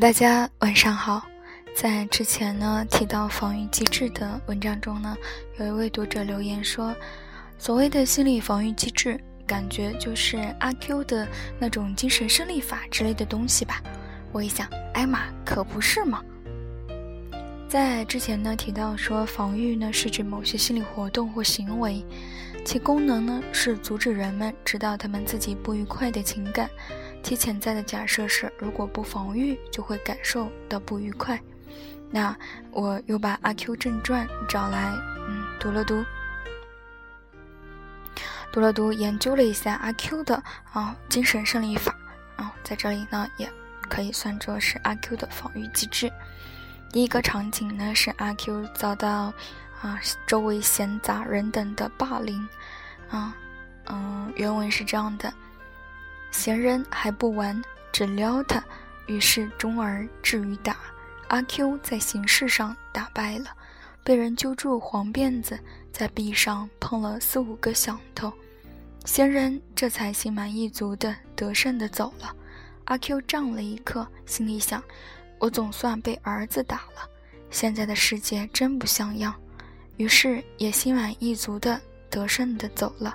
大家晚上好，在之前呢提到防御机制的文章中呢，有一位读者留言说，所谓的心理防御机制，感觉就是阿 Q 的那种精神胜利法之类的东西吧。我一想，艾玛可不是嘛。在之前呢提到说，防御呢是指某些心理活动或行为，其功能呢是阻止人们知道他们自己不愉快的情感。其潜在的假设是，如果不防御，就会感受到不愉快。那我又把《阿 Q 正传》找来，嗯，读了读，读了读，研究了一下阿 Q 的啊精神胜利法啊，在这里呢，也可以算作是阿 Q 的防御机制。第一个场景呢，是阿 Q 遭到啊周围闲杂人等的霸凌，啊，嗯，原文是这样的。闲人还不完，只撩他，于是终而至于打。阿 Q 在形式上打败了，被人揪住黄辫子，在壁上碰了四五个响头，闲人这才心满意足的得胜的走了。阿 Q 怅了一刻，心里想：我总算被儿子打了，现在的世界真不像样。于是也心满意足的得胜的走了。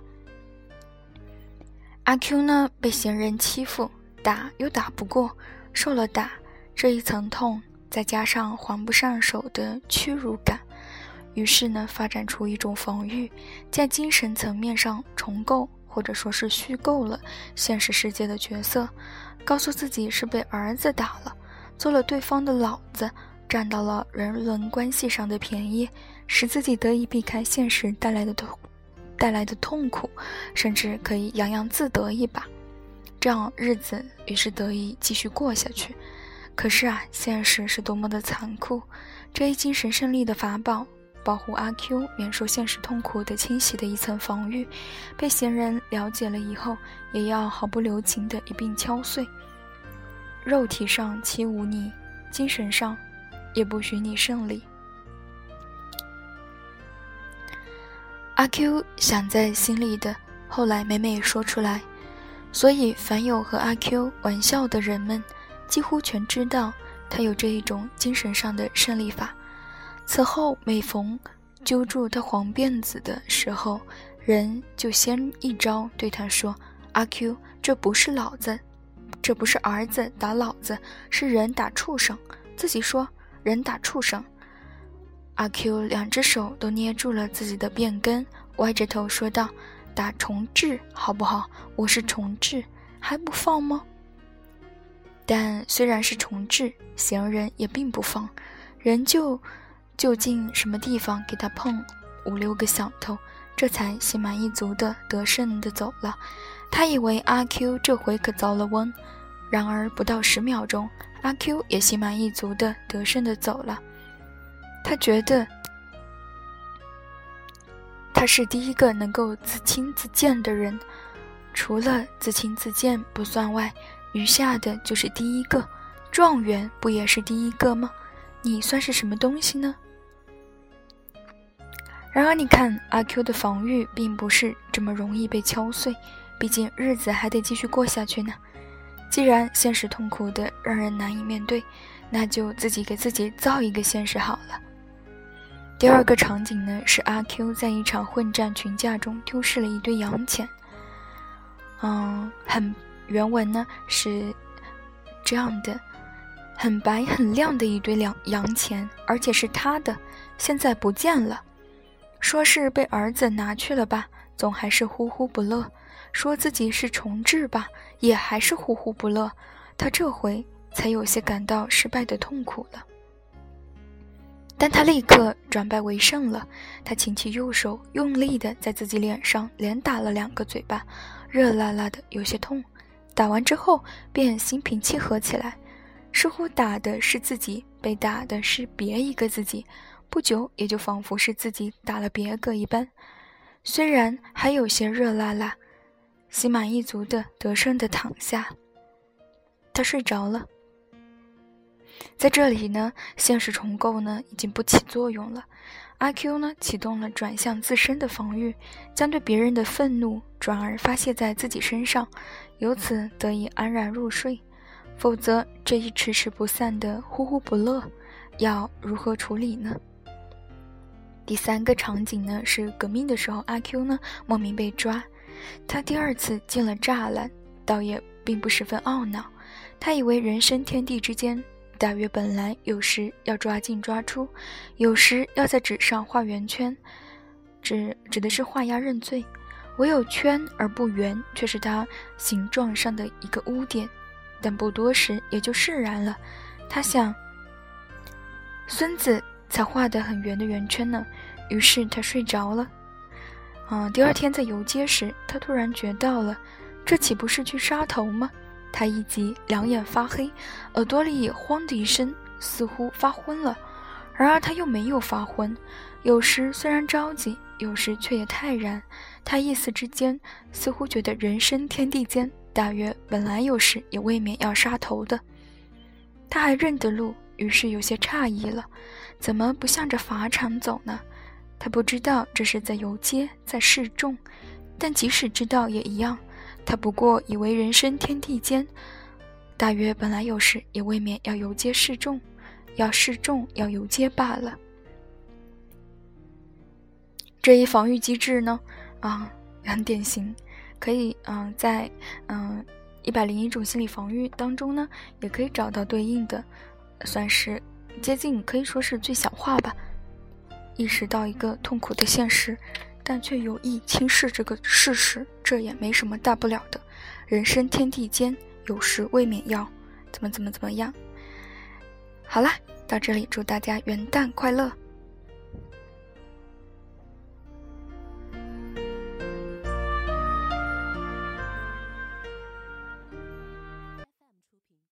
阿 Q 呢，被闲人欺负，打又打不过，受了打，这一层痛，再加上还不上手的屈辱感，于是呢，发展出一种防御，在精神层面上重构或者说是虚构了现实世界的角色，告诉自己是被儿子打了，做了对方的老子，占到了人伦关系上的便宜，使自己得以避开现实带来的痛。带来的痛苦，甚至可以洋洋自得一把，这样日子于是得以继续过下去。可是啊，现实是多么的残酷！这一精神胜利的法宝，保护阿 Q 免受现实痛苦的侵袭的一层防御，被闲人了解了以后，也要毫不留情的一并敲碎。肉体上欺侮你，精神上也不许你胜利。阿 Q 想在心里的，后来每每说出来，所以凡有和阿 Q 玩笑的人们，几乎全知道他有这一种精神上的胜利法。此后每逢揪住他黄辫子的时候，人就先一招对他说：“阿 Q，这不是老子，这不是儿子打老子，是人打畜生。”自己说：“人打畜生。”阿 Q 两只手都捏住了自己的辫根，歪着头说道：“打重置好不好？我是重置，还不放吗？”但虽然是重置，闲人也并不放，仍旧就近什么地方给他碰五六个响头，这才心满意足的得胜的走了。他以为阿 Q 这回可遭了瘟，然而不到十秒钟，阿 Q 也心满意足的得胜的走了。他觉得他是第一个能够自轻自贱的人，除了自轻自贱不算外，余下的就是第一个。状元不也是第一个吗？你算是什么东西呢？然而，你看阿 Q 的防御并不是这么容易被敲碎，毕竟日子还得继续过下去呢。既然现实痛苦的让人难以面对，那就自己给自己造一个现实好了。第二个场景呢，是阿 Q 在一场混战群架中丢失了一堆洋钱。嗯，很原文呢是这样的，很白很亮的一堆两洋钱，而且是他的，现在不见了。说是被儿子拿去了吧，总还是呼呼不乐；说自己是重置吧，也还是呼呼不乐。他这回才有些感到失败的痛苦了。但他立刻转败为胜了。他擎起右手，用力地在自己脸上连打了两个嘴巴，热辣辣的，有些痛。打完之后，便心平气和起来，似乎打的是自己，被打的是别一个自己。不久，也就仿佛是自己打了别个一般。虽然还有些热辣辣，心满意足的得胜的躺下，他睡着了。在这里呢，现实重构呢已经不起作用了。阿 Q 呢启动了转向自身的防御，将对别人的愤怒转而发泄在自己身上，由此得以安然入睡。否则这一迟迟不散的呼呼不乐，要如何处理呢？第三个场景呢是革命的时候，阿 Q 呢莫名被抓，他第二次进了栅栏，倒也并不十分懊恼，他以为人生天地之间，大约本来有时要抓进抓出，有时要在纸上画圆圈，指指的是画押认罪，唯有圈而不圆，却是他形状上的一个污点，但不多时也就释然了，他想，孙子。才画得很圆的圆圈呢，于是他睡着了。啊，第二天在游街时，他突然觉到了，这岂不是去杀头吗？他一急，两眼发黑，耳朵里也慌的一声，似乎发昏了。然而他又没有发昏，有时虽然着急，有时却也泰然。他一时之间，似乎觉得人生天地间，大约本来有时也未免要杀头的。他还认得路。于是有些诧异了，怎么不向着法场走呢？他不知道这是在游街，在示众，但即使知道也一样。他不过以为人生天地间，大约本来有时也未免要游街示众，要示众要游街罢了。这一防御机制呢，啊，很典型，可以嗯在嗯一百零一种心理防御当中呢，也可以找到对应的。算是接近，可以说是最小化吧。意识到一个痛苦的现实，但却有意轻视这个事实，这也没什么大不了的。人生天地间，有时未免要怎么怎么怎么样。好啦，到这里祝大家元旦快乐。